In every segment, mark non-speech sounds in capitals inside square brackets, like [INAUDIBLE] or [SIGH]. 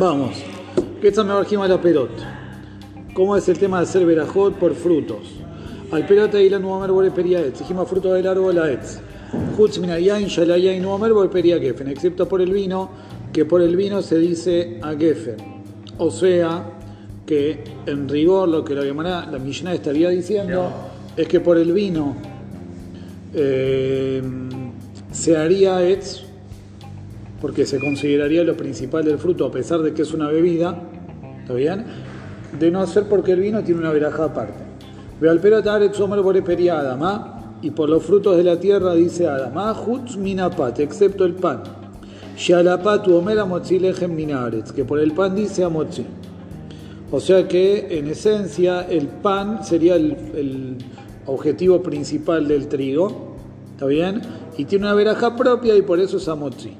Vamos. ¿Qué está mejor la perot? ¿Cómo es el tema de hacer verajot por frutos? Al perot ahí la nuamer bore periaetz. Dijimos fruto del árbol la etz. Hutz minayain shalayain nuamer bore gefen. Excepto por el vino, que por el vino se dice a gefen. O sea, que en rigor lo que la, la Mishnah estaría diciendo es que por el vino eh, se haría etz porque se consideraría lo principal del fruto, a pesar de que es una bebida, ¿está bien? De no ser porque el vino tiene una veraja aparte. Ve al Adama, y por los frutos de la tierra dice Adama, hutz minapat, excepto el pan. Shalapatu omera minaretz, que por el pan dice amotzi. O sea que en esencia el pan sería el, el objetivo principal del trigo, ¿está bien? Y tiene una veraja propia y por eso es amotzi.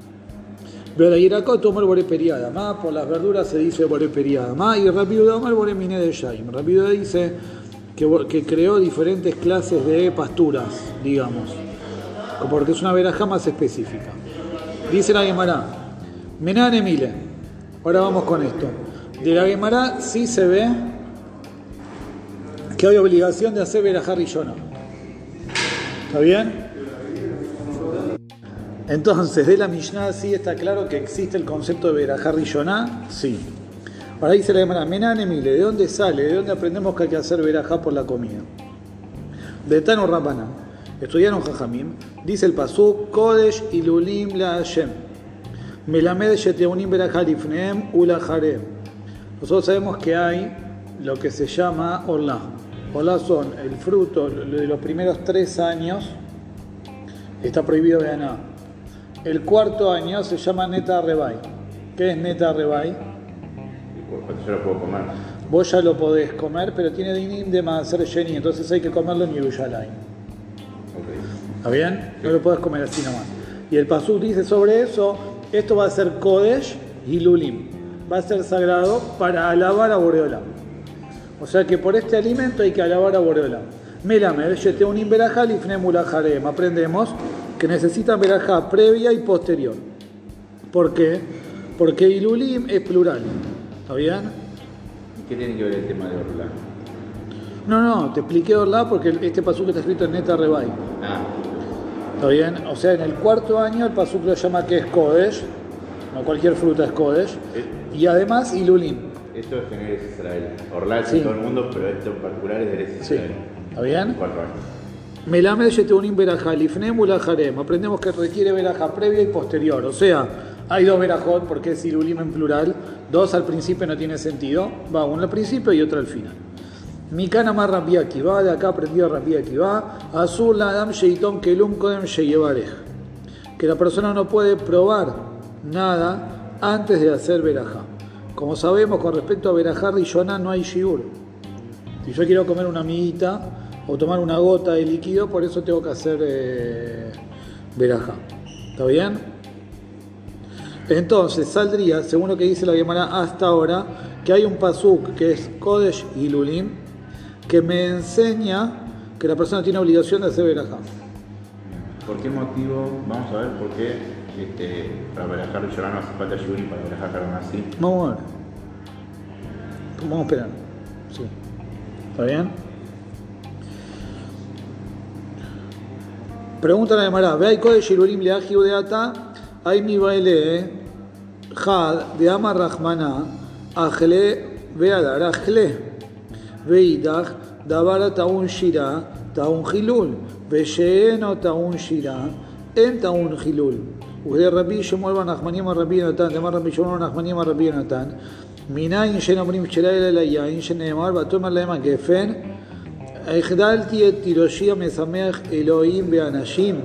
Tomó el boreperiada, más por las verduras se dice boreperiada, más y rápido tomó el boremine de Shaim. Rápido dice que, que, creó diferentes clases de pasturas, digamos, porque es una veraja más específica. Dice la Gemara, Menane Mile. Ahora vamos con esto. De la Gemara sí se ve que hay obligación de hacer verajá rillona. ¿Está bien? Entonces, de la Mishnah sí está claro que existe el concepto de Berajá Rishoná, sí. Ahora dice la Gemara, Menanemile, ¿de dónde sale? ¿De dónde aprendemos que hay que hacer Berajá por la comida? De Tano Rabbanan, estudiaron Jajamim, dice el Pasú, Kodesh ilulim la Hashem, Melamed yeteunim Berajá lifneem ula harem. Nosotros sabemos que hay lo que se llama Olá. Olá son el fruto de los primeros tres años, está prohibido de nada el cuarto año se llama Neta Rebay. ¿Qué es Neta Rebay? Yo lo puedo comer. Vos ya lo podés comer, pero tiene dinim de ser Jenny, entonces hay que comerlo en Yerushalayim. ¿Está bien? No lo podés comer así nomás. Y el Pasuk dice sobre eso, esto va a ser Kodesh y Lulim. Va a ser sagrado para alabar a Boreolam. O sea que por este alimento hay que alabar a Boreolam. Melamed, un. Aprendemos que necesitan verajá previa y posterior. ¿Por qué? Porque Ilulim es plural. ¿Está bien? ¿Qué tiene que ver el tema de Orlá? No, no, te expliqué Orlá porque este pasuk está escrito en Neta Rebay. Ah. ¿Está bien? O sea, en el cuarto año el pasuk lo llama que es Kodesh, no cualquier fruta es Kodesh, eh. y además Ilulim. Esto es en Israel. Orlá es en todo el mundo, pero esto en particular es de Israel. Sí. ¿Está bien? Cuatro años. Melamed Yetunim Berajá, Lifnem Ulajarem. Aprendemos que requiere veraja previa y posterior. O sea, hay dos verajot porque es ilulim en plural. Dos al principio no tiene sentido. Va uno al principio y otro al final. Mikana más Rabia va de acá aprendió Rabia va Azul la Adam Sheiton Kelum Kodem Sheyevarej. Que la persona no puede probar nada antes de hacer verajá. Como sabemos, con respecto a verajá Rishona no hay shiur. Si yo quiero comer una amiguita, o tomar una gota de líquido, por eso tengo que hacer eh, veraja. ¿Está bien? Entonces saldría, según lo que dice la Gemara hasta ahora, que hay un pasuk que es Kodesh y Lulim, que me enseña que la persona tiene obligación de hacer veraja. ¿Por qué motivo? Vamos a ver por qué este, para verajar llorar no hace falta yuri para verajar así. Vamos a ver. Vamos a esperar. Sí. ¿Está bien? Pregunta la Gemara, ve de Kodesh Irurim Leaji Udeata, hay mi baile, eh. Had de Ama Rahmana, Ajle Veadar, Ajle, Veidach, Dabara Taun Shira, Taun Hilul, ve Vesheeno Taun Shira, En Taun Hilul. Ude Rabbi Shemuel Ben Nachmanim Rabbi Natan, Demar Rabbi Shemuel Ben Nachmanim Rabbi Natan, Minayin Shenomrim Shela Elayayin, Shenemar, Batomer Lema Gefen, הגדלתי את תירושי המשמח אלוהים באנשים.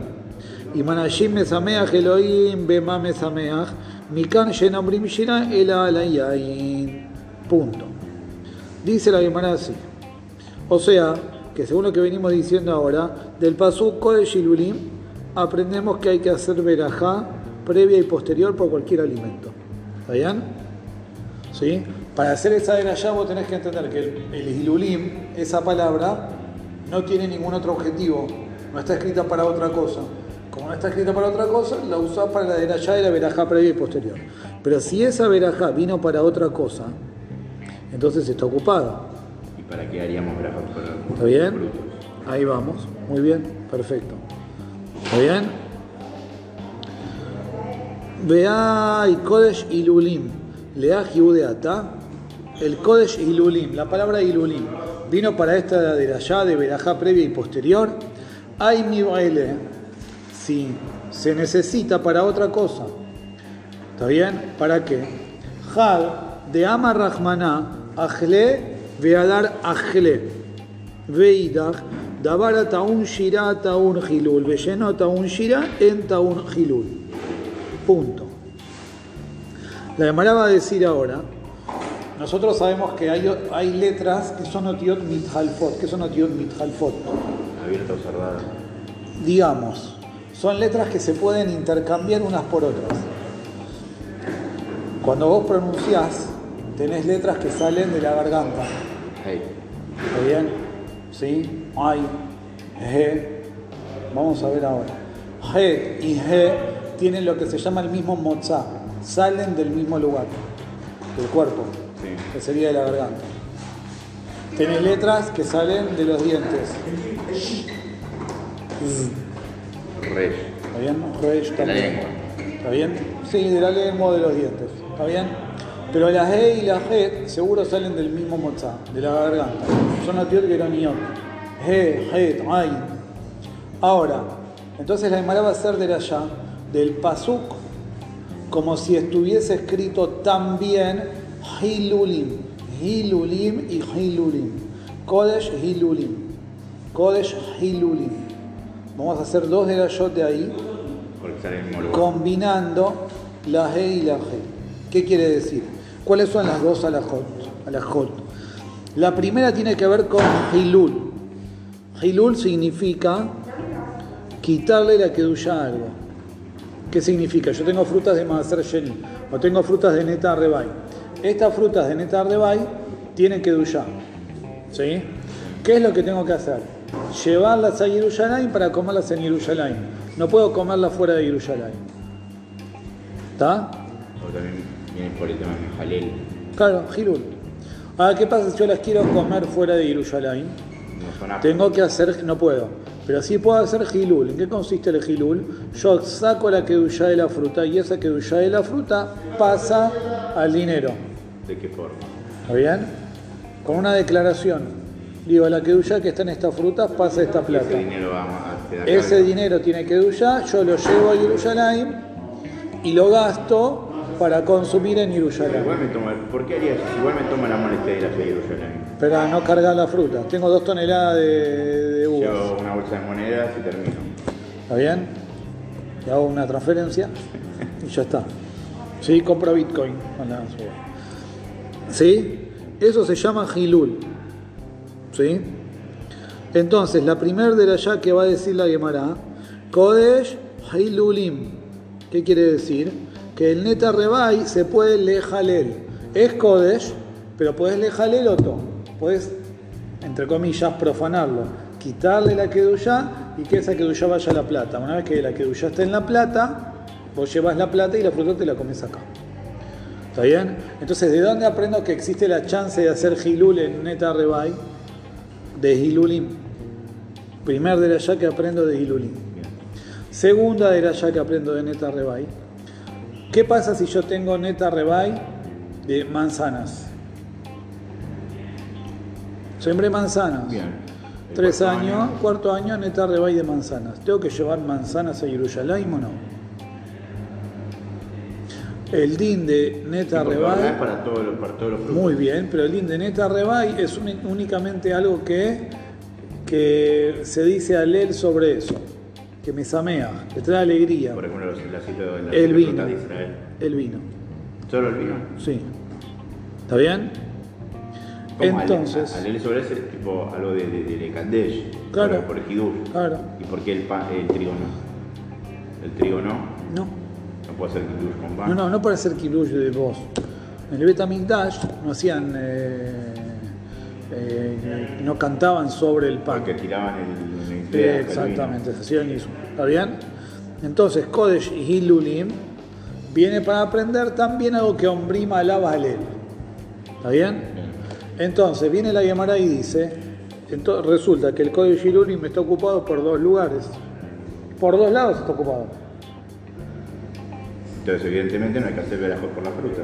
אם אנשים משמח אלוהים במה משמח, מכאן שאין אומרים שירה אלא על היין. Punto. Dice la Gemara así. O sea, que según lo que venimos diciendo ahora, del pasuco de Shilulim aprendemos que hay que hacer verajá previa y posterior por cualquier alimento. ¿Está bien? ¿Sí? Para hacer esa verajá vos tenés que entender que el, el esa palabra, no tiene ningún otro objetivo, no está escrita para otra cosa. Como no está escrita para otra cosa, la usás para la derashá y la verajá previa y posterior. Pero si esa verajá vino para otra cosa, entonces está ocupada. ¿Y para qué haríamos verajá ¿Está bien? Ahí vamos. Muy bien, perfecto. ¿Está bien? Vea y Kodesh Ilulim. Lea. El Kodesh Ilulim, la palabra Ilulim, vino para esta de allá, de verajá previa y posterior. Hay mi baile. Si se necesita para otra cosa. ¿Está bien? ¿Para qué? Had de Ama Rahmaná, Ajle, Veadar Ajle. Veidach, Davara Taun Shira Taun Hilul, Velleno Taun Shira en Taun Hilul. Punto. La Gemara va a decir ahora, nosotros sabemos que hay, hay letras que son otiot mithalfot. ¿Qué son otiot mithalfot? Abierta o cerrada. Digamos, son letras que se pueden intercambiar unas por otras. Cuando vos pronunciás, tenés letras que salen de la garganta. Hey. ¿Está bien? ¿Sí? Ay, G. Vamos a ver ahora. G y G tienen lo que se llama el mismo mozá. Salen del mismo lugar, del cuerpo. Que sería de la garganta. Tenés letras que salen de los dientes. Rey. ¿Está bien? La también. ¿Está bien? Sí, de la lengua de los dientes. ¿Está bien? Pero la G y la G seguro salen del mismo mozá, de la garganta. Son otiot geroniot. G, G, Ay. Ahora, entonces la Gemara va a ser de allá, del pasuk, como si estuviese escrito también Hilulim. Hilulim y Hilulim. Kodesh Hilulim. Kodesh Hilulim. Vamos a hacer dos de la yot de ahí combinando la G y la G. ¿Qué quiere decir? ¿Cuáles son las dos alajot? alajot? La primera tiene que ver con Hilul. Hilul significa quitarle la kedusha a algo. ¿Qué significa? Yo tengo frutas de Maaser Sheni o tengo frutas de Neta Rebay. Estas frutas de Neta Rebay tienen kedusha. ¿Sí? ¿Qué es lo que tengo que hacer? Llevarlas a Yerushalayim para comerlas en Yerushalayim. No puedo comerlas fuera de Yerushalayim. ¿Está? O también viene por el tema de Jalel. Claro, Hilul. Ahora, ¿qué pasa si yo las quiero comer fuera de Yerushalayim? No. Tengo que hacer, no puedo, pero sí puedo hacer Hilul. ¿En qué consiste el Hilul? Yo saco la kedusha de la fruta y esa kedusha de la fruta pasa al dinero. ¿De qué forma? ¿Está bien? Con una declaración. Digo, la kedusha que está en esta fruta pasa esta plata. Ese dinero va a Ese dinero tiene kedusha, yo lo llevo a Yerushalayim y lo gasto para consumir en Pero Yerushalayim. igual me tomo, ¿por qué haría eso? Si igual me tomo la molestia de ir a Jerusalén. Para no cargar la fruta. Tengo dos toneladas de, de uvas. Llevo una bolsa de monedas y termino. ¿Está bien? Le hago una transferencia y ya está. Sí, compra Bitcoin con la suba. ¿Sí? Eso se llama Hilul. ¿Sí? Entonces, la primera de la ya que va a decir la Gemara, Kodesh Hilulim. ¿Qué quiere decir? Que el Neta Rebai se puede lejalel. Es Kodesh, pero puedes lejalel otro. Puedes, entre comillas, profanarlo. Quitarle la Kedushá y que esa Kedushá vaya a la plata. Una vez que la Kedushá está en la plata, vos llevas la plata y la fruta te la comes acá. ¿Está bien? Entonces, ¿de dónde aprendo que existe la chance de hacer Hilul en Neta Rebai? De Hilulim. Primer de la ya que aprendo de Hilulim. Segunda de la ya que aprendo de Neta Rebai. ¿Qué pasa si yo tengo Neta Rebai de manzanas? Sembré manzanas. Bien. Tres años, año, cuarto año, Neta Rebai de manzanas. ¿Tengo que llevar manzanas a Yerushalayim o no? El din de Neta es para todos los, para todos los frutos. Muy bien, pero el din de Neta Rebai es uni- únicamente algo que, que se dice al él sobre eso, que me samea, que trae alegría. Por ejemplo, los, la El vino. de Israel. El vino, ¿Solo el vino? sí. ¿Está bien? ¿Cómo Entonces, Ale- Alel sobre ese es tipo algo de, de, de, Claro. Por, el Hidush. claro, ¿Y por qué el, pan, el trigo no? El trigo no, No puede Hidush con no, no, no para hacer kilush de vos. En el Betamigdash no hacían, eh, eh, no cantaban sobre el pan. Porque tiraban el, el, el Sí, el exactamente, se hacían eso. ¿Está bien? Entonces, Kodesh y Hilulim viene para aprender también algo que ombrima la vale. ¿Está bien? Entonces viene la Gemara y dice, entonces, resulta que el código Shilurim está ocupado por dos lugares. Por dos lados está ocupado. Entonces, evidentemente, no hay que hacer verajos por las frutas.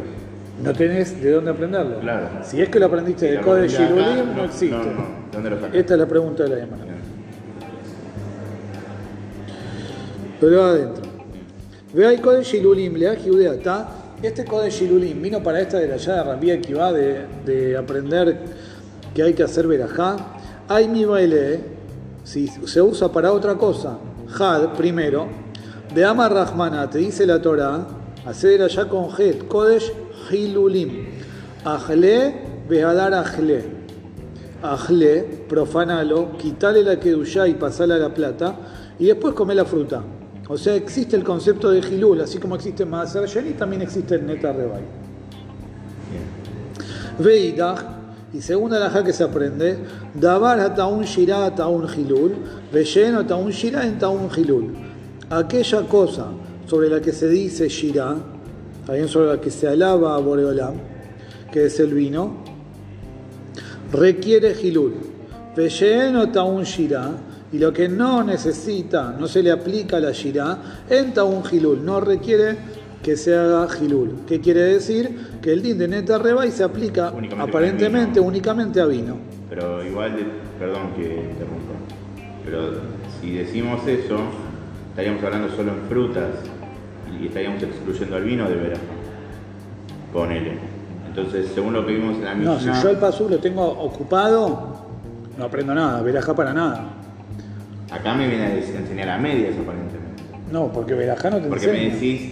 No tenés de dónde aprenderlo. Claro. Si es que lo aprendiste Si aprendí acá, Shilurim, no, existe. no, no. ¿Dónde lo sacás? Esta es la pregunta de la Gemara. Pero adentro. Ve ahí Code Shilulim, le está. Este Code Shilulim vino para esta de la llave de Rabia que va de, de aprender que hay que hacer verajá. Hay mi baile, si se usa para otra cosa, Had primero, de Ama Rahmana, te dice la Torah, hacer allá con Het, Kodesh Hilulim, Ajle, Behadar Ajle. Ajle, profanalo, quitale la kedushá y pasala a la plata, y después come la fruta. O sea, existe el concepto de Hilul, así como existe Maaser Sheni, también existe el Neta Rebay. Veidach, y segunda la que se aprende, Dabar ataun shirá ataun hilul, Veyen ataun shirá en taun hilul. Aquella cosa sobre la que se dice shirá, también sobre la que se alaba a Boreolam, que es el vino, requiere hilul. Veyen ataun shirá, y lo que no necesita, no se le aplica la shirá, en taun hilul, no requiere que se haga Hilul. ¿Qué quiere decir? Que el din de Neta Rebay se aplica Únicamente aparentemente únicamente a vino. Pero igual, de- perdón que interrumpa, pero si decimos eso, estaríamos hablando solo en frutas y estaríamos excluyendo al vino de veraja. Ponele. Entonces, según lo que vimos en la No, Mishnah, si yo el pasú lo tengo ocupado, no aprendo nada, verajá para nada. acá me viene a enseñar a medias aparentemente. No, porque verajá no te Porque me decís,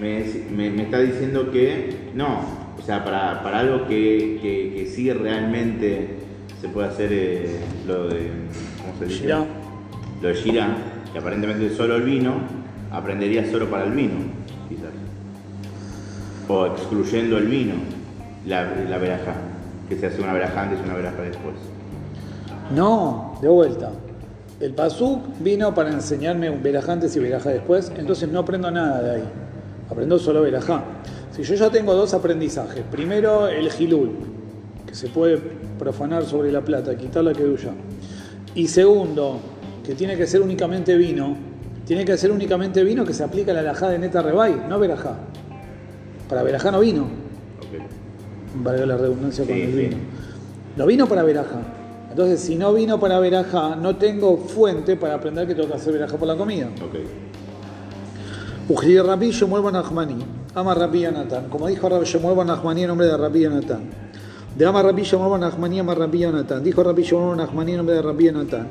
me, me- me está diciendo que no, o sea, para, para algo que, que, que sí realmente se puede hacer eh, lo de, ¿cómo se dice? Shirá. Lo de Shirá, que aparentemente solo el vino, aprendería solo para el vino, quizás. O excluyendo el vino, la, la que se hace una veraja antes y una veraja después. No, de vuelta. El pasú vino para enseñarme un verajá antes y verajá después, entonces no aprendo nada de ahí. Aprendo solo verajá. Si yo ya tengo dos aprendizajes, primero el gilul, que se puede profanar sobre la plata, quitar la keduya. Y segundo, que tiene que ser únicamente vino, tiene que ser únicamente vino que se aplica a la alajá de neta rebay, no verajá. Para verajá no vino, Ok. valga la redundancia con Sí, el sí. vino. No vino para verajá. Entonces, si no vino para verajá, no tengo fuente para aprender que tengo que hacer verajá por la comida. Ok. Ujri Rabbi Shemuel Ben Nachmani, ama Rabbi Yonatan. Como dijo Rabbi Shemuel Ben Nachmani en nombre de Rabbi Yonatan. De ama Rabbi Shemuel Ben Nachmani, ama Rabbi Yonatan. Dijo Rabbi Shemuel Ben Nachmani en nombre de Rabbi Yonatan.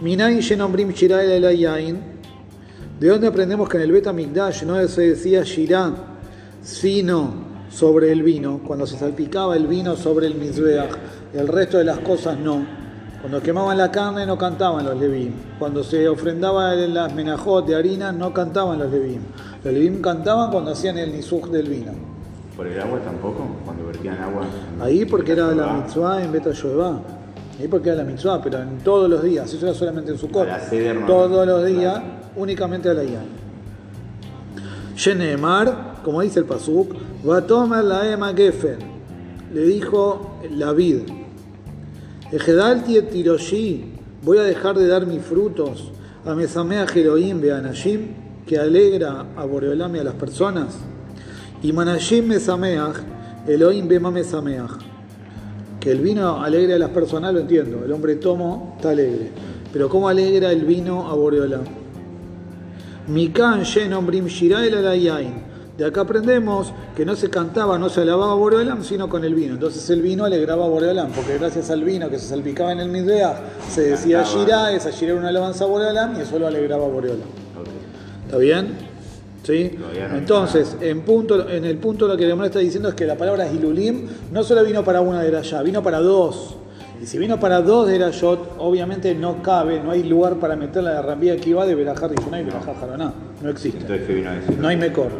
Minayin Shenombrim Shirah el. ¿De dónde aprendemos que en el Beta Mikdash no se decía Shirah, sino sobre el vino? Cuando se salpicaba el vino sobre el Mizbeach, el resto de las cosas no. Cuando quemaban la carne no cantaban los Levim. Cuando se ofrendaba en las menajot de harina no cantaban los Levim. Los Levim cantaban cuando hacían el nisuj del vino. ¿Por el agua tampoco? Cuando vertían agua. Ahí porque era la mitzvah en Beta Yoevá. Ahí porque era la mitzvah, pero en todos los días. Eso era solamente en su no. Todos los días, Claro. únicamente a la Yain. Shenemar, como dice el Pasuk, va a tomar la Ema Gefen. Le dijo la vid. Ejedalti et tiroshi, voy a dejar de dar mis frutos a Mesamea Jeroim Beanashim, que alegra a Boreolam y a las personas. Y Manashim Mesameach, Elohim Bema Mesameach. Que el vino alegra a las personas, lo entiendo. El hombre tomo está alegre. Pero ¿cómo alegra el vino a Boreolam? Mikan Shenom Brim. De acá aprendemos que no se cantaba, no se alababa a Boreolam, sino con el vino. Entonces el vino alegraba a Boreolam, porque gracias al vino que se salpicaba en el Midbeah, se decía. Shirah, esa Shirah era una alabanza a Boreolam y eso lo alegraba a Boreolam. ¿Está bien? Entonces, en, punto, en el punto lo que Gemara está diciendo es que la palabra Hilulim no solo vino para una de allá, vino para dos. Y si vino para dos de Erayot, obviamente no cabe, no hay lugar para meter la rambía que iba de Berajar Rishoná y Berajar Jaraná. No existe. No hay mecor.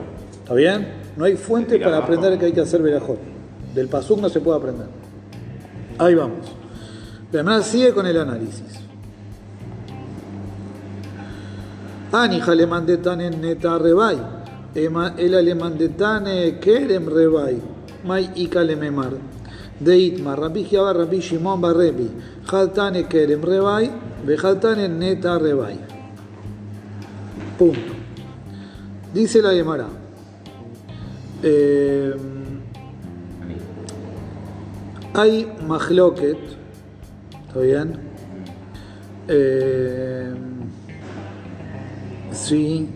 ¿Está bien? No hay fuente para abajo. aprender que hay que hacer Berajot. Del Pasuk no se puede aprender. Ahí vamos. Gemara sigue con el análisis. Ani jale mandetan en neta rebay. ema- el alemandetane kerem rebai, mai ikalememar. De itma, Rabbi Giaba, Rabbi Shimon Barrebi, Jaltane kerem rebai, Bejaltane neta rebai. Punto. Dice la Gemara. Eh, hay mahloket, ¿está bien? Eh, sí.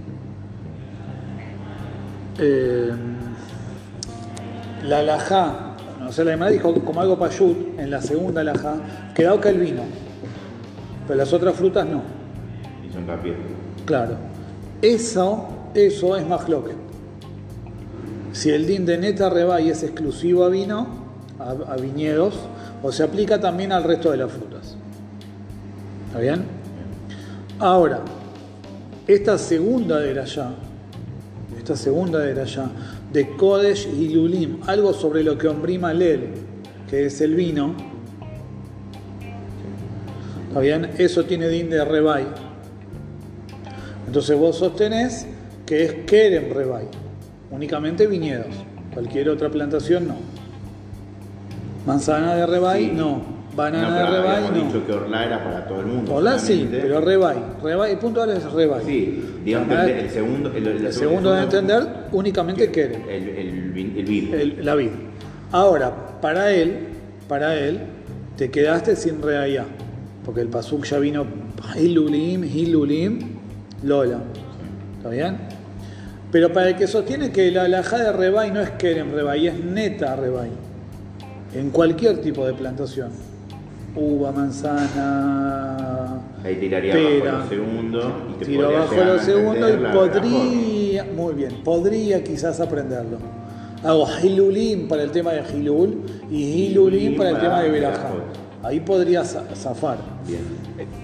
Eh, la alajá, no sé, la dijo como algo payut en la segunda alajá, que que el vino, pero las otras frutas no. Hizo hincapié. Claro. Eso, eso es mahloket. Si el din de neta rebay es exclusivo a vino, a, a viñedos, o se aplica también al resto de las frutas. ¿Está bien? Ahora, esta segunda de allá, esta segunda de allá, de Kodesh y Lulim, algo sobre lo que ombrima Lel, que es el vino, ¿está bien? Eso tiene din de rebay. Entonces vos sostenés que es Kerem rebay, únicamente viñedos, cualquier otra plantación no. Manzana de rebay, Sí. no. Banana No, de pero rebay, habíamos no. dicho que Orla era para todo el mundo. Hola sí, pero rebay. Rebay, el punto ahora es rebay. Sí, digamos que el segundo. El, el el segundo de entender, únicamente Kerem. El, el, el- la vid. Ahora, para él, para él, te quedaste sin reaya. Porque el pasuk ya vino Hilulim, Hilulim, Lola. ¿Está bien? Pero para el que sostiene que la alhaja de rebay no es Kerem rebay, es neta rebay. En cualquier tipo de plantación. Uva, manzana, Ahí tiraría pera. abajo lo segundo. Y te Tiro podría abajo llegar a lo segundo y podría, muy bien, podría quizás aprenderlo. Hago Hilulim para el tema de Hilul y Hilulim para el tema de. Berajá. Ahí podría za- zafar. Bien.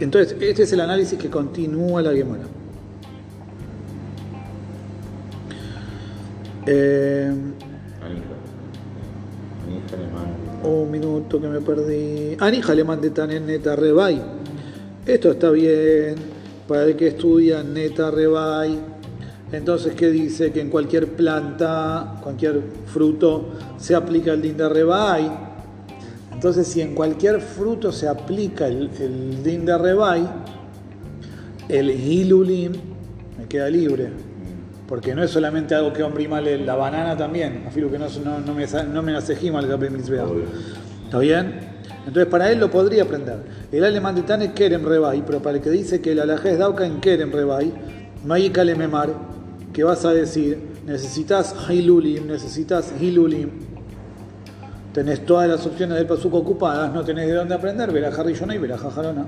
Entonces, este es el análisis que continúa la Gemara. Eh, un minuto que me perdí. Anija le mandé en neta rebay. Esto está bien para el que estudia neta rebay. Entonces, ¿qué dice? Que en cualquier planta, cualquier fruto, se aplica el din de rebay. Entonces, si en cualquier fruto se aplica el, el din de rebay, el hilulim me queda libre. Porque no es solamente algo que ombrima la la banana también. Afirmo que no, no, no me, no me nasejima el Gabriel Mitzvah. Obvio. ¿Está bien? Entonces para él lo podría aprender. El alemán de Tane Kerem Rebay, pero para el que dice que el alajá es dauka en Kerem Rebay, Maika Lememar, que vas a decir, necesitas Hilulim, necesitas Hilulim. Tenés todas las opciones del pasuco ocupadas, no tenés de dónde aprender, verá Rillona y verá Jarona.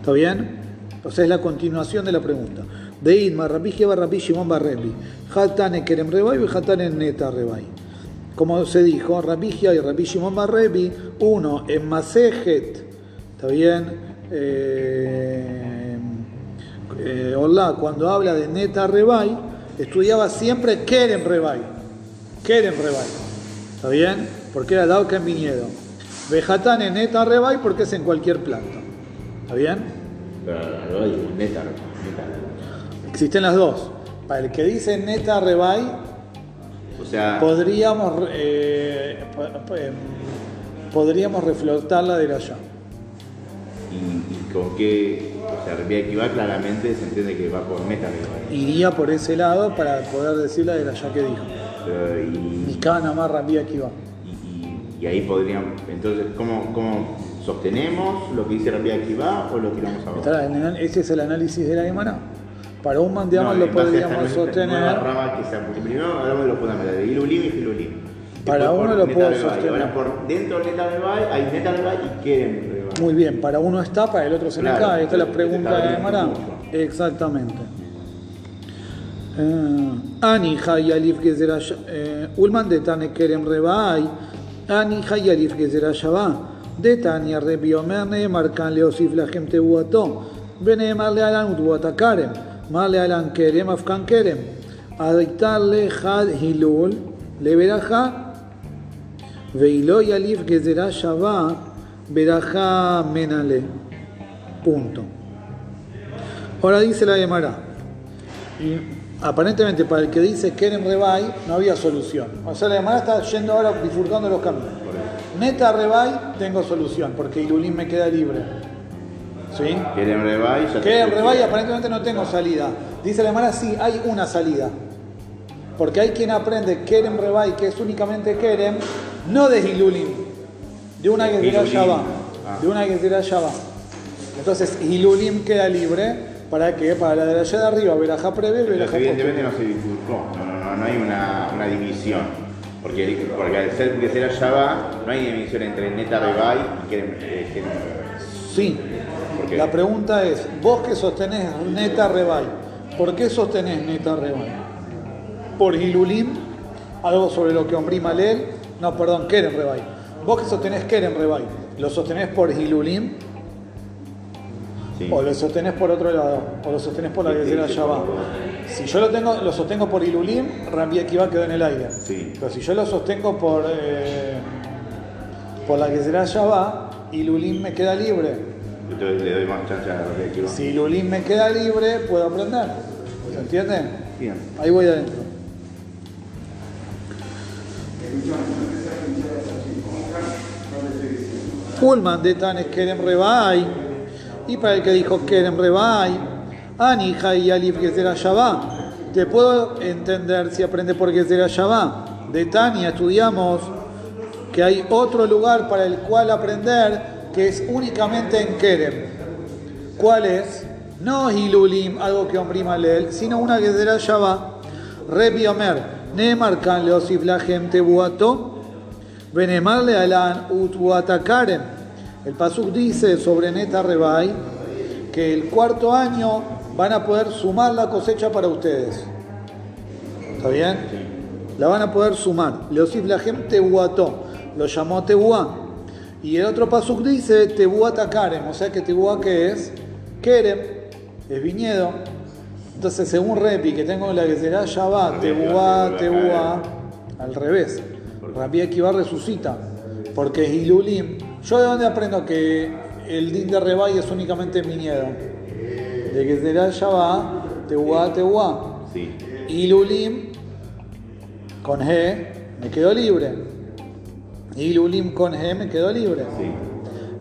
¿Está bien? O sea, es la continuación de la pregunta. De Idma, Rabbi Jeba, Rabbi Shimon Barrebi. Hatane Kerem Rebay y Neta Rebay. Como se dijo, Rabbi y Rabbi Shimon uno en Masejet, ¿está bien? Eh, eh, Olá, cuando habla de Neta Rebay, estudiaba siempre Kerem Rebay. Kerem Rebay. ¿Está bien? Porque era Dauka en viñedo. Vejatane Neta Rebay porque es en cualquier planta. ¿Está bien? Pero lo digo, neta, neta. Existen las dos. Para el que dice neta rebay, O sea, podríamos, eh, eh, podríamos reflotarla de allá. y, y con qué. O sea, Rabbi Akiva claramente se entiende que va por neta, ¿no? Iría por ese lado para poder decirla de allá que dijo. Pero, Y y, cada más rabia aquí va. y, ahí podrían. Entonces, ¿cómo, cómo sostenemos lo que dice Rabbi Akiva o lo tiramos abajo? Ese es el análisis de la semana. Para un mandiama No, lo podríamos [LAUGHS] sostener. rama que sea, porque primero hablamos de los fundamentales, de Ilulim y Filulim. Para uno lo puedo sostener. Ahora por dentro de Neta Rebay hay Neta Rebay y Rebay. Muy bien, para uno está, para el otro se le Claro, cae. Esta es la te- te pregunta de mucho. Exactamente. Eh, Ani Hayalif Gezerah eh, Ulman de Tane Kerem Rebai. Ani Hayalif Gezerah Shabá. De Tania Rebi Omer Neemar Kan Leosif Lachem Tebuato. Beneemar Lealan Utbuata Karem. Mar Lealan Kerem Afkan Kerem. Adictarle Had Hilul. Leveraja. Veilo Yalif Gezerah Shabá. Veraja Menale. Punto. Ahora dice la Gemara. Y aparentemente para el que dice Kerem Rebay no había solución. O sea, la Gemara está yendo ahora bifurcando los caminos. Neta Rebay tengo solución, porque Ilulim me queda libre. ¿Sí? Kerem Rebay, ya. Rebay aparentemente no tengo salida. Dice la Gemara, sí, hay una salida. Porque hay quien aprende Kerem Rebay, que es únicamente Kerem, no de Ilulim, de una que será Hilulim. Shabbat. Ah. De una que será Shabbat. Entonces, Ilulim queda libre para que para la de allá de arriba, Verajá prevé, Pero Verajá evidentemente no se bifurcó, no, no, no, no hay una, una división. Porque, porque al ser que será Java, no hay división entre Neta Rebay y Kerem eh. Sí. La pregunta es, vos que sostenés neta rebay, ¿por qué sostenés neta rebay? Por Hilulim, algo sobre lo que Ombrí Malel, no, perdón, Keren rebay. Vos que sostenés Keren rebay, ¿lo sostenés por Hilulim Sí. o lo sostenés por otro lado? ¿O lo sostenés por la que sí, sí, Shabbat? Si yo lo tengo, lo sostengo por Hilulim, Rambi Akiva quedó en el aire. Sí. Pero si yo lo sostengo por, eh, por la que será Shabbat, Hilulim me queda libre. Entonces le doy más chance a Rabbi Akiva. Si Lulín me queda libre, puedo aprender. ¿Se entiende? Bien. Ahí voy adentro. Ulman de Tanes Kerem Rebay. Y para el que dijo Kerem Rebay, Anija y Alif Gezera Shabá. Te puedo entender si aprende por Gezera Shabá. De Tania estudiamos que hay otro lugar para el cual aprender que es únicamente en Kerem. ¿Cuál es? No Hilulim, algo que ombrima Lel, sino una que será Shabbat. Rebi Omer, Neemar kan leosif lahem tebuato, Benemar le alan utuata karen. El Pasuk dice sobre Neta Rebai que el cuarto año van a poder sumar la cosecha para ustedes. ¿Está bien? La van a poder sumar. Leosif lahem tebuato, lo llamó tebuá. Y el otro pasuk dice Tebuata Karem, o sea que Tebuá que es Kerem, es viñedo. Entonces, según Repi, que tengo la que será Shabbat, Tebuá, Tebuá, al revés. Rabbi Akiva resucita, porque es Hilulim. ¿Yo de dónde aprendo que el din de Rebay es únicamente viñedo? De que será Shabbat, Tebuá, Tebuá. Sí. Ilulim con G me quedó libre. Ilulim con G me quedó libre. Sí.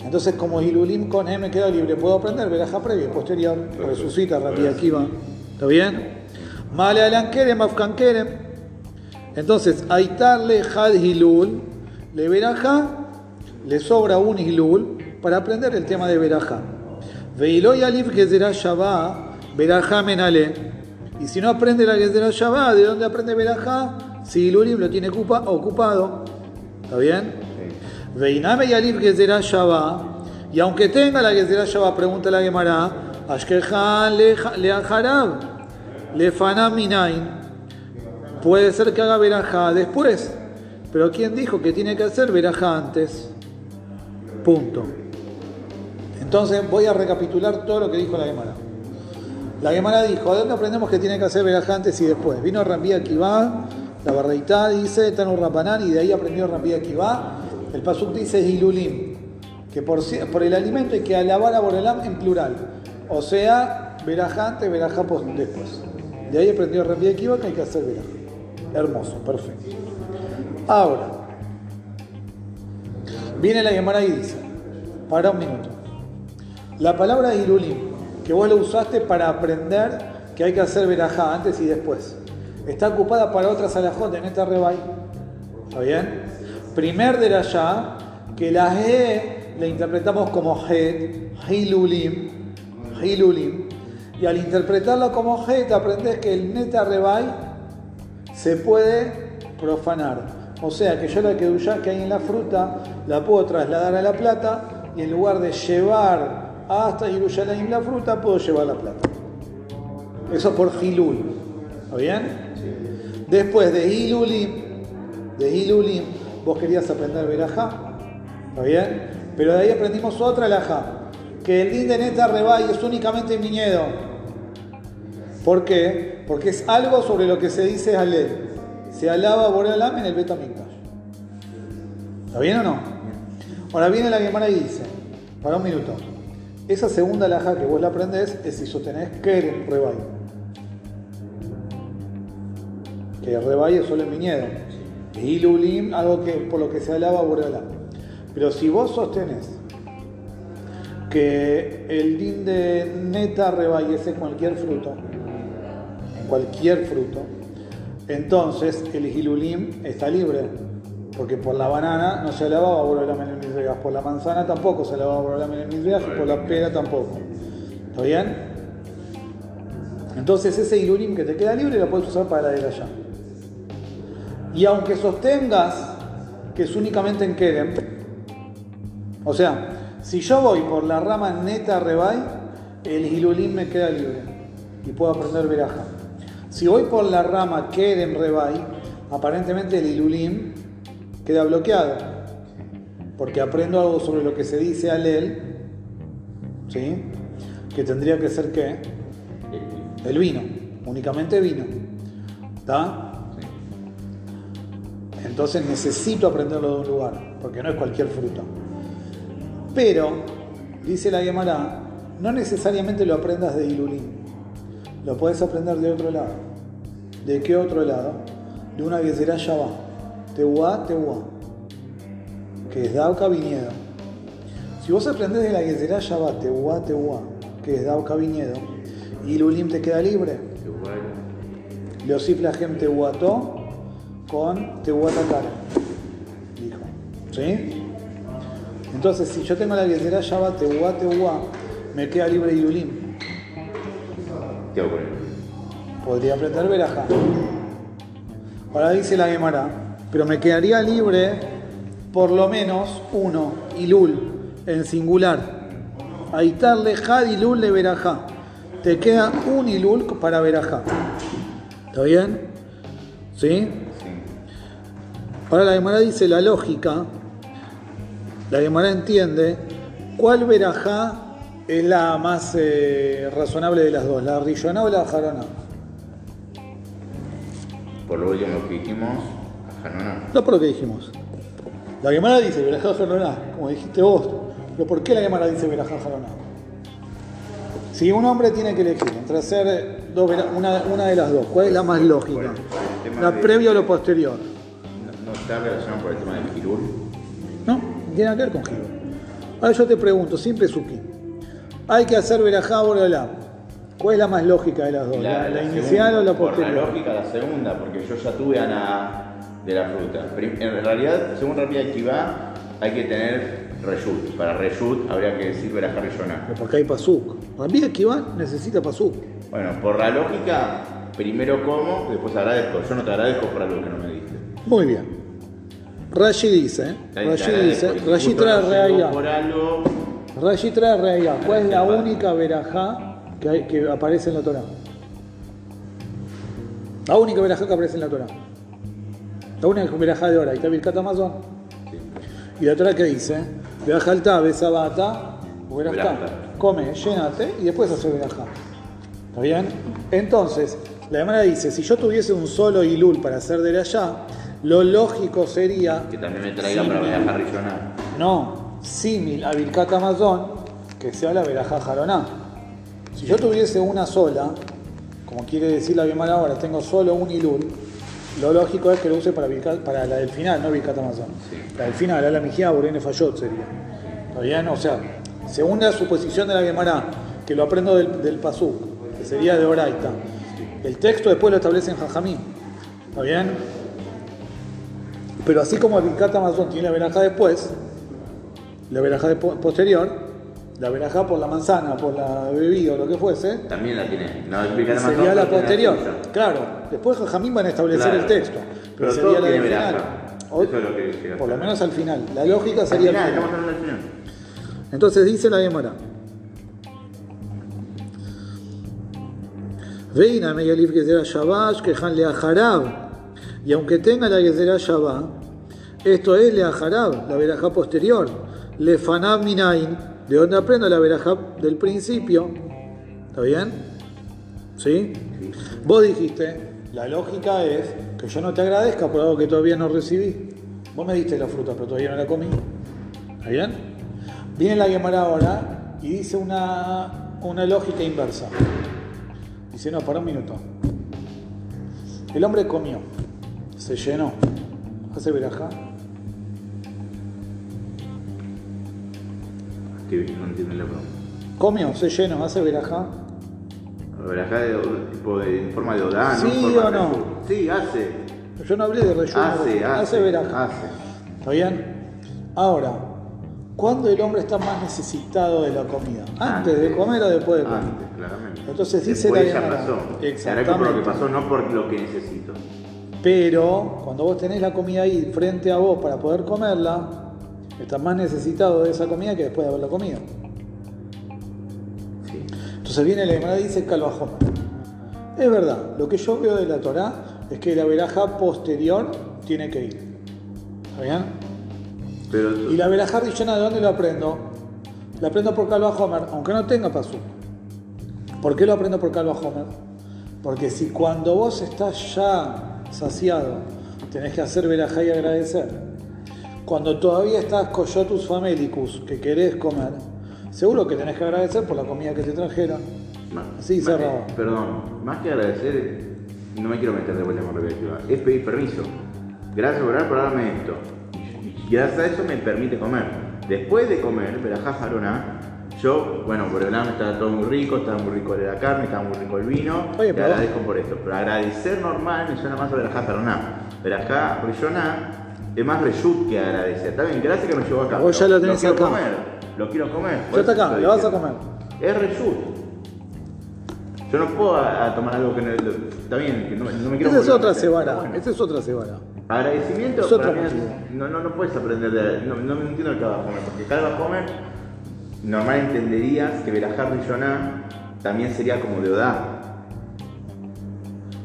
Entonces, como Ilulim con G me quedó libre, puedo aprender veraja previa posterior. Resucita Rabbi Akiva. ¿Está bien? Male alan kerem afkan kerem. Entonces, aitarle had hilul, le veraja, le sobra un hilul para aprender el tema de veraja. Veiloy alif gezerá shabá, veraja menale. Y si no aprende la gezerá shabá, ¿de dónde aprende veraja? Si hilulim lo tiene ocupa- ocupado. ¿Está bien? Veiname y alif gezerá shabá. Y aunque tenga la gezerá shabá, pregunta la Gemara, ashkejan le ajarab, le. Puede ser que haga verajá después, pero ¿quién dijo que tiene que hacer verajá antes? Punto. Entonces voy a recapitular todo lo que dijo la Gemara. La Gemara dijo, ¿de dónde aprendemos que tiene que hacer verajá antes y después? Vino Rambí Akivá, la barreitá dice Tanu Rapanán y de ahí aprendió Rambí Akivá. El pasuk dice Hilulim, que por, por el alimento hay que alabar a Borelam en plural. O sea, verajá antes, verajá después. De ahí aprendió Rambí Akivá que hay que hacer verajá. Hermoso, perfecto. Ahora, viene la Gemara y dice, para un minuto. La palabra Hilulim, que vos la usaste para aprender que hay que hacer verajá antes y después, está ocupada para otras alajot en esta rebay. ¿Está bien? Primer de allá, que la G la interpretamos como Het, Hilulim, Hilulim, y al interpretarla como Het aprendes que el neta rebay se puede profanar. O sea que yo la keduyá que hay en la fruta la puedo trasladar a la plata y en lugar de llevar hasta Jerusalén la fruta, puedo llevar la plata. Eso por Hilul. ¿Está bien? Después de Hilulim, de Hilulim, vos querías aprender Berajá. ¿Está bien? Pero de ahí aprendimos otra alajá. Que el din de es únicamente en viñedo. ¿Por qué? Porque es algo sobre lo que se dice Alel. Se alaba a Boreolam en el Betamikdash. ¿Está bien o no? Ahora viene la Gemara y dice, para un minuto, esa segunda alhaja que vos la aprendés es si sostenés Kerem Rebay. Que solo en viñedo. Y Lulim, algo que por lo que se alaba Boreolá. Pero si vos sostenés que el din de neta Rebay es en cualquier fruto, cualquier fruto, entonces el Hilulim está libre. Porque por la banana no se alababa Boreolá en el Misbeach, por la manzana tampoco se alababa Boreolá en el Misbeach y por la pera tampoco. ¿Está bien? Entonces ese Hilulim que te queda libre lo puedes usar para ir allá. Y aunque sostengas que es únicamente en Kerem, o sea, si yo voy por la rama neta Rebay, el Hilulim me queda libre y puedo aprender veraja. Si voy por la rama Kerem Rebay, aparentemente el Hilulim queda bloqueado, porque aprendo algo sobre lo que se dice Alel, ¿sí? que tendría que ser qué? El vino, únicamente vino. ¿Está? Entonces necesito aprenderlo de un lugar, porque no es cualquier fruta. Pero, dice la Gemara, no necesariamente lo aprendas de Ilulín, lo puedes aprender de otro lado. ¿De qué otro lado? De una será Yabá, Tehuá, Tehuá, que es Dauca Viñedo. Si vos aprendés de la será Yabá, Tehuá, Tehuá, que es Dauca Viñedo, y Lulim te queda libre. Leosif la gente Tehuató con Tehuatacara, dijo. ¿Sí? Entonces, si yo tengo la billetera Yaba Tehuá, Tehuá, me queda libre Ilulim. ¿Qué ocurre? Podría aprender Verajá. Ahora dice la Gemara, pero me quedaría libre por lo menos uno, Ilul, en singular. Aitarle Had Ilul de Verajá. Te queda un Ilul para Verajá. ¿Está bien? ¿Sí? Ahora la Gemara dice la lógica, la Gemara entiende cuál verajá es la más eh, razonable de las dos, la Rishoná o la Jarona. Por lo último que dijimos, Hanona. No por lo que dijimos. La Gemara dice verajá Jarona, como dijiste vos. Pero ¿por qué la Gemara dice verajá Jarona? Si un hombre tiene que elegir entre hacer dos una, una de las dos, ¿cuál es la más lógica? ¿La previa o lo posterior? Está relacionado por el tema del Kirul. ¿No? Tiene que ver con Giro. Ahora yo te pregunto, siempre Suki. Hay que hacer verajá Boreolá. ¿Cuál es la más lógica de las dos? ¿La, la inicial segunda, o la Por la posterior? lógica, la segunda, porque yo ya tuve Ana de la fruta. En realidad, según Rabia Kivá, hay que tener reshut. Para reshut habría que decir verajá. Pero porque hay Pasuk. Rabbi Akiva necesita Pasuk. Bueno, por la lógica, primero como, después agradezco. Yo no te agradezco por algo que no me diste. Muy bien. Rashi dice, Te Rashi dice, y Rashi trae algo, Rashi trae reaya. ¿Cuál es la única verajá que, hay- que aparece en la Torah? La única verajá que aparece en la Torah. La única verajá de hora. Ahí está Birkat Amazon. sí. Y la Torah que dice, verajá alta, besabata. Verajá. Come, llénate y después hace verajá. ¿Está bien? Entonces, la Gemara dice, si yo tuviese un solo ilul para hacer de allá, lo lógico sería... que también me traiga para verajá Rishoná. No, símil a Birkat Amazon, que sea la verajá jaroná. Si yo tuviese una sola, como quiere decir la Gemara ahora, tengo solo un ilul, lo lógico es que lo use para, Birkat- para la del final, no Birkat Amazon. Sí. La del final, la la Mijía Burene Fayot sería. ¿Está bien? O sea, según la suposición de la Gemara, que lo aprendo del, del Pasuk, que sería de Oraita, el texto después lo establece en Jajamín. ¿Está bien? Pero así como el Birkat Amazon tiene la verajá después, la po- posterior, la verajá por la manzana, por la bebida o lo que fuese, También la tiene. No explica nada más sería la posterior. Claro, después Jajamín van a establecer Claro. el texto, pero, Pero sería la del final. verajá. O- Eso es lo que llega. por lo menos al final. La lógica Al sería final, el final. del final. Entonces dice la Gemara. Veina me yalif gezerá shabash que han leajarab. Y aunque tenga la gezerá shabá, esto es leajarab, la verajá posterior. Lefanab minain, de donde aprendo la verajá del principio. ¿Está bien? ¿Sí? Vos dijiste, la lógica es que yo no te agradezca por algo que todavía no recibí. Vos me diste la fruta, pero todavía no la comí. ¿Está bien? Viene la Gemara ahora y dice una, una lógica inversa. Dice, no, para un minuto. El hombre comió. Se llenó. Hace verajá. Que no entiendo la pregunta. Comió, se llenó, hace verajá. Verajá de, tipo de, en forma de odá, ¿Sí o no? Sí, hace. Yo no hablé de relleno. Hace, hace. hace verajá. Hace. ¿Está bien? Ahora, ¿cuándo el hombre está más necesitado de la comida? ¿Antes de comer o después de comer? Antes, claramente. Entonces dice la Gemara. pasó. Exactamente. Por lo que pasó, no por lo que necesito. Pero cuando vos tenés la comida ahí frente a vos para poder comerla, estás más necesitado de esa comida que después de haberla comido. Sí. Entonces viene la Gemara y dice Calvajón. Es verdad, lo que yo veo de la Torá es que la veraja posterior tiene que ir. ¿Está bien? Pero Y la verajá rillona, ¿de dónde lo aprendo? La aprendo por Calva Homer, aunque no tenga pasú. ¿Por qué lo aprendo por Calva Homer? Porque si cuando vos estás ya saciado, tenés que hacer verajá y agradecer. Cuando todavía estás coyotus famelicus, que querés comer, seguro que tenés que agradecer por la comida que te trajeron. Sí, cerrado. que- perdón, más que agradecer, no me quiero meter de vuelta con repetitiva, es pedir permiso. Gracias por darme esto. Y gracias a eso me permite comer. Después de comer, verajá yo, bueno, por el lado estaba todo muy rico, estaba muy rico la carne, estaba muy rico el vino, Oye, te agradezco por esto. Pero agradecer normal me suena más a verajá jaroná. Verajá es más reshut que agradecer. Está bien, gracias que me llevó acá. Vos ya lo tenés quiero acá. comer, lo quiero comer. Ya está acá, lo vas a comer. Es reshut. Yo no puedo a, a tomar algo que no está bien, que no, no me quiero Esa es otra bueno. esa es otra cebara. Agradecimiento Es para mí motivo. no, no, no puedes aprender de. No, no me entiendo el Calva Homer, porque Calva Homer normal entenderías que Berajar Rishoná también sería como de Odá.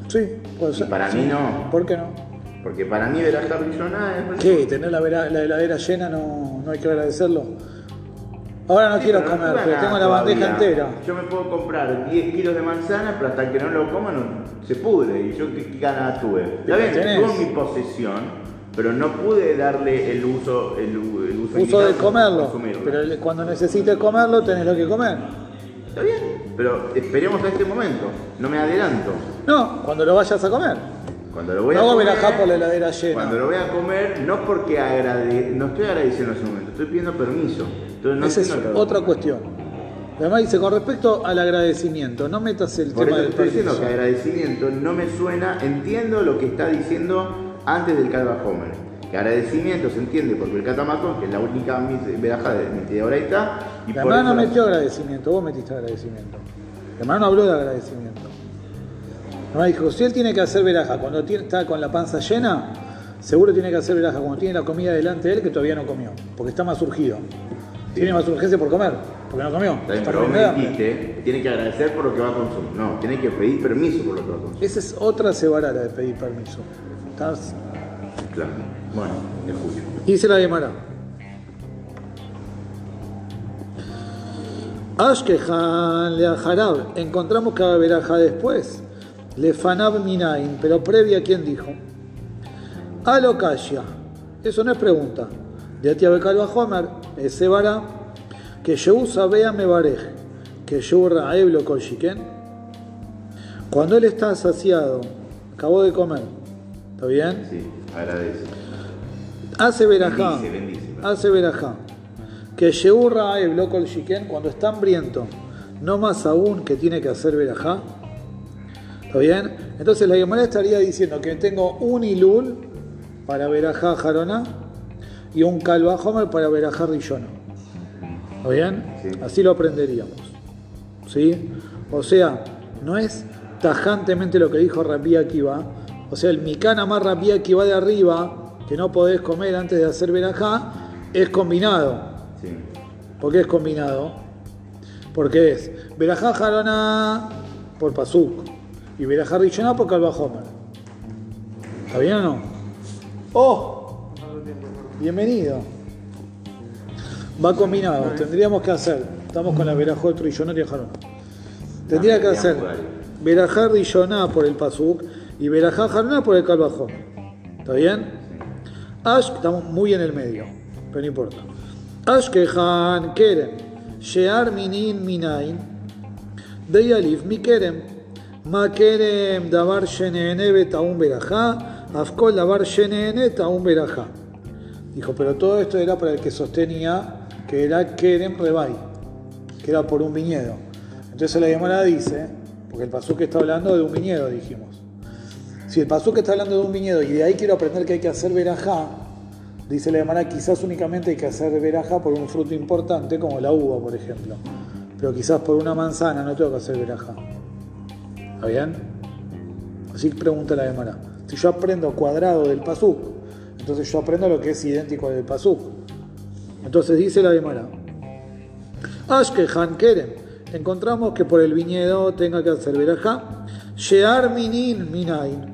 Sí, puede Y ser. para Sí. mí no. ¿Por qué no? Porque para mí Berajar Rishoná es. ¿Qué? ¿Tener la, vera- la heladera llena no, no hay que agradecerlo? Ahora no Sí, quiero no comer, pero tengo la bandeja todavía. entera. Yo me puedo comprar 10 kilos de manzana, pero hasta que no lo coma no, se pudre. Y yo qué, qué ganas tuve. Está bien, estuvo en mi posesión, pero no pude darle el uso, el, el uso, Uso de comerlo, consumirlo. pero cuando necesites comerlo tenés lo que comer. Está bien, pero esperemos a este momento. No me adelanto. No, cuando lo vayas a comer. Cuando lo voy No a comer, por la heladera llena. Cuando lo voy a comer, no porque agrade, no estoy agradeciendo en ese momento, estoy pidiendo permiso. Entonces no Esa es otra Calva cuestión. Además dice, con respecto al agradecimiento, no metas el Por tema eso del estoy diciendo que agradecimiento no me suena, entiendo lo que está diciendo antes del Calva Homer. Que agradecimiento se entiende porque el Catamatón, que es la única veraja de mi tía Oraita, y La por hermana no metió agradecimiento, vos metiste agradecimiento. La hermana no habló de agradecimiento. Hermana dijo, si él tiene que hacer veraja cuando tiene- está con la panza llena, seguro tiene que hacer veraja cuando tiene la comida delante de él que todavía no comió, porque está más urgido. Tiene más urgencia por comer, porque no comió. Está pero vos muriendo de me hambre. dijiste, tiene que agradecer por lo que va a consumir. No, tiene que pedir permiso por lo que va a consumir. Esa es otra cebarara de pedir permiso. ¿Estás? Claro. Bueno, te escucho. Dice la Gemara. Ashkehan le. Encontramos cada veraja después. Le Fanab Minain. Pero previa, ¿quién dijo? Alokashia. Eso no es pregunta. De Atia Bekalba Homer. Es Sebara. Que Yehu Sabea Mebarej. Que Yehu Raeb lo Kolshiken. Cuando él está saciado, acabó de comer. ¿Está bien? Sí, agradece. Hace verajá. Hace verajá. Que loco el shiken cuando está hambriento, no más aún que tiene que hacer verajá. ¿Está bien? Entonces la Gemara estaría diciendo que tengo un ilul para verajá jaroná y un calva homer para verajá rillona. ¿Está bien? Sí. Así lo aprenderíamos. ¿Sí? O sea, no es tajantemente lo que dijo Rabbi Akiva. O sea, el micana más Rabbi Akiva de arriba, que no podés comer antes de hacer verajá, es combinado. Sí. ¿Por qué es combinado? Porque es verajá jarona por pasuk y verajá rillona por calva homer. ¿Está bien o no? ¡Oh! Bienvenido. Va combinado. Tendríamos que hacer. Estamos con la verajá rillona y jarona. Tendría que hacer rillona por el pasuk y verajá jarona por el calva homer. ¿Está bien? Ash, estamos muy en el medio, pero no importa. Ashkehan Kerem, Shear Minin Minain, Deyalif Mi Kerem, Ma Kerem Davar Shenene Betaun Berajá, Afkol a un verajá. Dijo, pero todo esto era para el que sostenía que era Kerem Rebai, que era por un viñedo. Entonces la Gemara dice, porque el que está hablando de un viñedo, dijimos. Si el que está hablando de un viñedo y de ahí quiero aprender que hay que hacer verajá, dice la Gemara, quizás únicamente hay que hacer verajá por un fruto importante como la uva, por ejemplo. Pero quizás por una manzana no tengo que hacer verajá. ¿Está bien? Así pregunta la Gemara. Si yo aprendo cuadrado del pasuk, entonces yo aprendo lo que es idéntico del pasuk. Entonces dice la Gemara. Ashkehan Kerem. Encontramos que por el viñedo tenga que hacer verajá. Shear minin minain.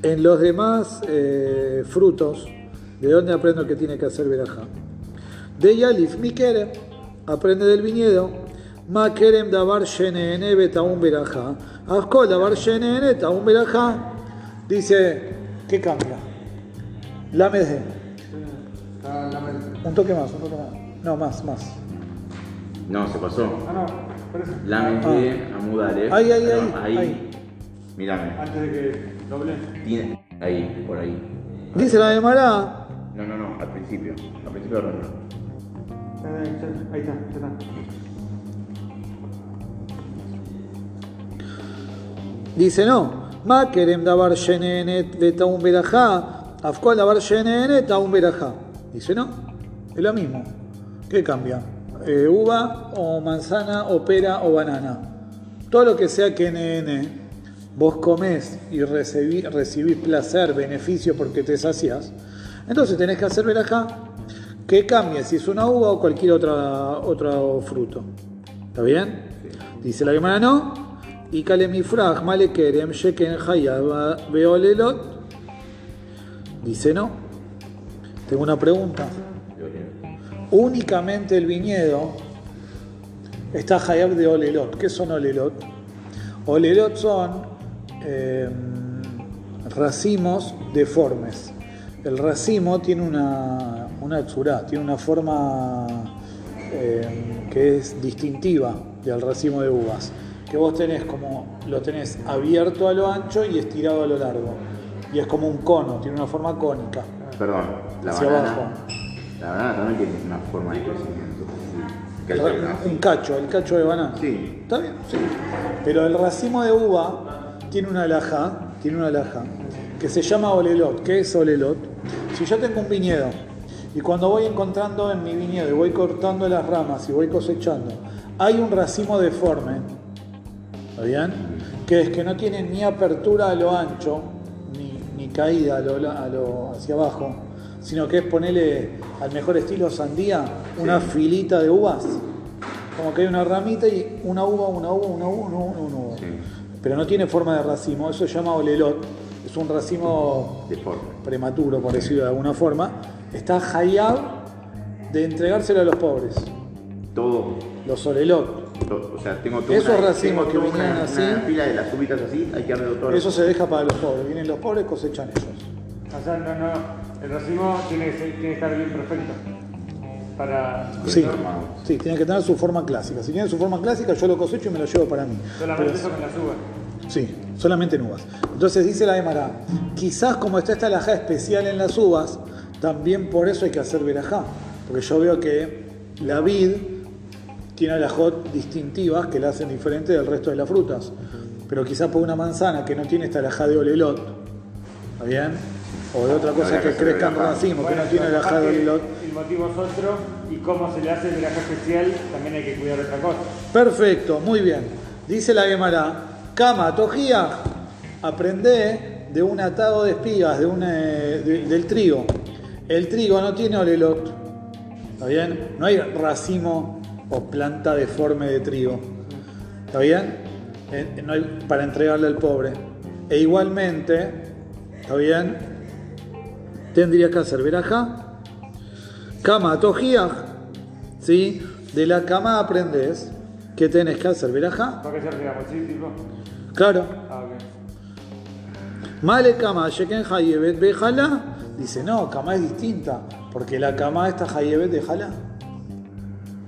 En los demás eh, frutos, ¿de dónde aprendo que tiene que hacer verajá? De Yalif mi Kerem. Aprende del viñedo. Ma Kerem davar shenene betaun verajá. Afkol davar shenene taun. Dice, ¿qué cambia? La MD. Un toque más, un toque más. No, más, más. No, se pasó. Ah, no, parece. La MD, ah. Amudare. Ahí, ahí, ahí, ahí. ahí. Mírame. Antes de que doble. Tiene. Ahí, por ahí. Dice la de Mará. No, no, no, al principio. Al principio del reloj. Ahí está, ahí está. Dice no. Ma kerem davar shenenet betaun berajá, afkual davar shenenet berajá. Dice no, es lo mismo. ¿Qué cambia? Eh, uva o manzana o pera o banana. Todo lo que sea que NN, vos comés y recibís, recibís placer, beneficio porque te sacias, entonces tenés que hacer verajá que cambie si es una uva o cualquier otra, otro fruto. ¿Está bien? Dice la hermana no, y Kalemifraj Malekerem Sheken Hayab Beolelot. Dice no. Tengo una pregunta. Únicamente el viñedo está Hayab de Olelot. ¿Qué son Olelot? Olelot son em, racimos deformes. El racimo tiene una, una tiene una forma em, que es distintiva del racimo de uvas que vos tenés como, lo tenés abierto a lo ancho y estirado a lo largo. Y es como un cono, tiene una forma cónica. Perdón, la banana. La banana también tiene una forma de crecimiento. Un cacho, el cacho de banana. Sí. ¿Está bien? Sí. Pero el racimo de uva tiene una alhaja, tiene una alhaja, que se llama olelot. ¿Qué es olelot? Si yo tengo un viñedo y cuando voy encontrando en mi viñedo y voy cortando las ramas y voy cosechando, hay un racimo deforme ¿Está bien? Que es que no tiene ni apertura a lo ancho, ni, caída a lo, hacia abajo, sino que es ponerle al mejor estilo sandía una filita de uvas. Como que hay una ramita y una uva, una uva, una uva, una uva, una uva. Pero no tiene forma de racimo, eso se llama olelot. Es un racimo prematuro, por decirlo de alguna forma. Está hayab de entregárselo a los pobres. Todo. Los olelot. O sea, tengo todo Esos racimos que vinieron así. Una pila de las ubitas así, hay que darle todo. Eso se deja para los pobres. Vienen los pobres, cosechan ellos. O sea, no, no. El racimo tiene que, tiene que estar bien perfecto. Para. Sí, sí, tiene que tener su forma clásica. Si tiene su forma clásica, yo lo cosecho y me lo llevo para mí. Solamente eso con las uvas. Sí, solamente en uvas. Entonces dice la Emara, quizás como está esta alajá especial en las uvas, también por eso hay que hacer verajá. Porque yo veo que la vid tiene alajot distintivas que la hacen diferente del resto de las frutas. Pero quizás por una manzana que no tiene esta alajá de olelot, ¿está bien? O de otra cosa que crezca en racimo, que no tiene alajá de olelot. El motivo es otro y cómo se le hace el alajá especial, también hay que cuidar otra cosa. Perfecto, muy bien. Dice la Gemara, Kama, Tojía, aprende de un atado de espigas de eh, del trigo. El trigo no tiene olelot. ¿Está bien? No hay racimo o planta deforme de trigo. ¿Está bien? Eh, no hay, para entregarle al pobre. E igualmente, ¿está bien? Tendría que hacer verajá. Cama tojiaj. ¿Sí? De la cama aprendes que tenés que hacer verajá. Claro. Ah, Male cama, sheken hayebet bejala. Dice, no, cama es distinta, porque la cama está hayebet de jala.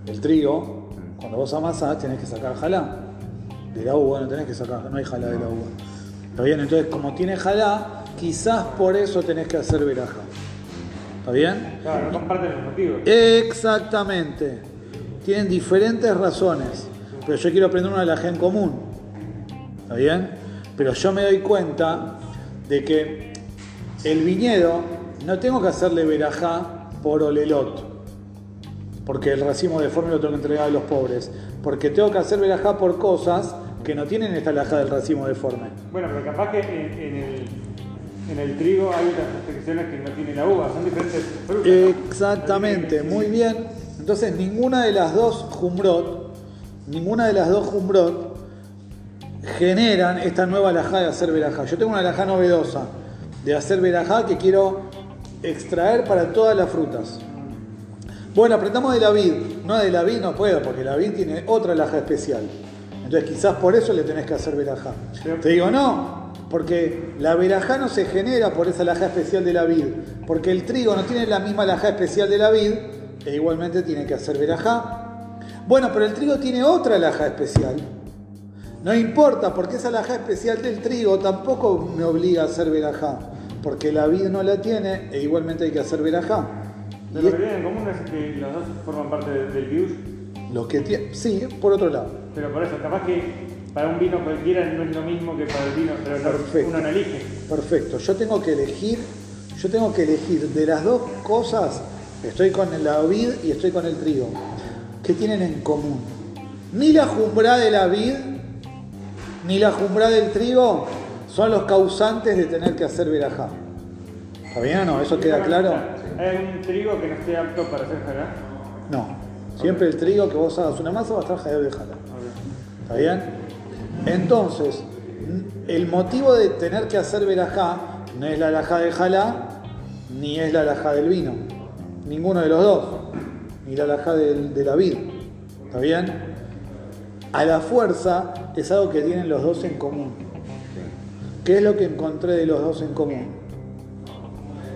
El trigo, cuando vos amasás, tenés que sacar jalá. De la uva no tenés que sacar, no hay jalá de la uva. Está bien, entonces como tiene jalá, quizás por eso tenés que hacer veraja. ¿Está bien? Claro, no comparten los motivos. Exactamente. Tienen diferentes razones, pero yo quiero aprender una de en común. ¿Está bien? Pero yo me doy cuenta de que el viñedo no tengo que hacerle verajá por olelot, porque el racimo deforme lo tengo que entregar a los pobres, porque tengo que hacer verajá por cosas que no tienen esta alhaja del racimo deforme. Bueno, pero capaz que en, en el, en el trigo hay otras restricciones que no tiene la uva, son diferentes frutas. ¿no? Exactamente, muy bien. Entonces ninguna de las dos jumbrot, ninguna de las dos jumbrot generan esta nueva alhaja de hacer verajá. Yo tengo una alhaja novedosa de hacer verajá que quiero extraer para todas las frutas. Bueno, aprendamos de la vid. No de la vid no puedo, porque la vid tiene otra alhaja especial. Entonces quizás por eso le tenés que hacer verajá. Te digo, no, porque la verajá no se genera por esa alhaja especial de la vid. Porque el trigo no tiene la misma alhaja especial de la vid, e igualmente tiene que hacer verajá. Bueno, pero el trigo tiene otra alhaja especial. No importa, porque esa alhaja especial del trigo tampoco me obliga a hacer verajá. Porque la vid no la tiene, e igualmente hay que hacer verajá. Lo que tienen en común es que los dos forman parte de- del bius, lo que tiene, sí, por otro lado. pero por eso, capaz que para un vino cualquiera no es lo mismo que para el vino, pero Perfecto. uno no elige. Perfecto, yo tengo que elegir, yo tengo que elegir de las dos cosas, estoy con la vid y estoy con el trigo, ¿qué tienen en común? Ni la jumbra de la vid, ni la jumbra del trigo son los causantes de tener que hacer verajá. ¿Está bien o no? ¿Eso queda claro? ¿Hay algún trigo que no esté apto para hacer jalá? No. Siempre el trigo que vos hagas una masa va a estar jadeo de jala. ¿Está bien? Entonces, el motivo de tener que hacer verajá no es la alajá de jalá, ni es la alajá del vino. Ninguno de los dos. Ni la alajá del- de la vid. ¿Está bien? A la fuerza es algo que tienen los dos en común. ¿Qué es lo que encontré de los dos en común?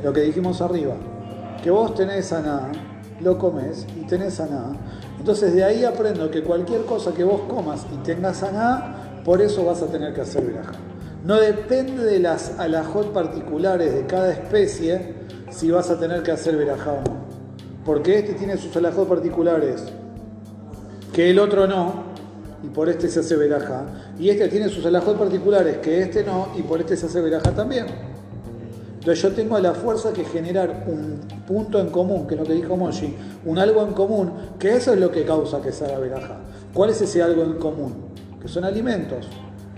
Lo que dijimos arriba. Que vos tenés aná, lo comes y tenés aná. Entonces de ahí aprendo que cualquier cosa que vos comas y tengas aná, por eso vas a tener que hacer verajá. No depende de las alajot particulares de cada especie si vas a tener que hacer verajá o no. Porque este tiene sus alajot particulares que el otro no, y por este se hace verajá. Y este tiene sus alajot particulares que este no, y por este se hace verajá también. Entonces yo tengo la fuerza que generar un punto en común, que es lo que dijo Moshi, un algo en común, que eso es lo que causa que se haga verajá. ¿Cuál es ese algo en común? Que son alimentos.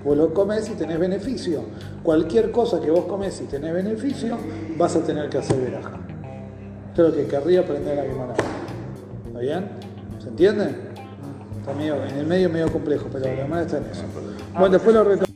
Vos lo comes y tenés beneficio. Cualquier cosa que vos comes y tenés beneficio, vas a tener que hacer verajá. Esto es lo que querría aprender a mi manera. ¿Está bien? ¿Se entiende? Está medio, en el medio medio complejo, pero la manera está en eso. Bueno, después lo reto-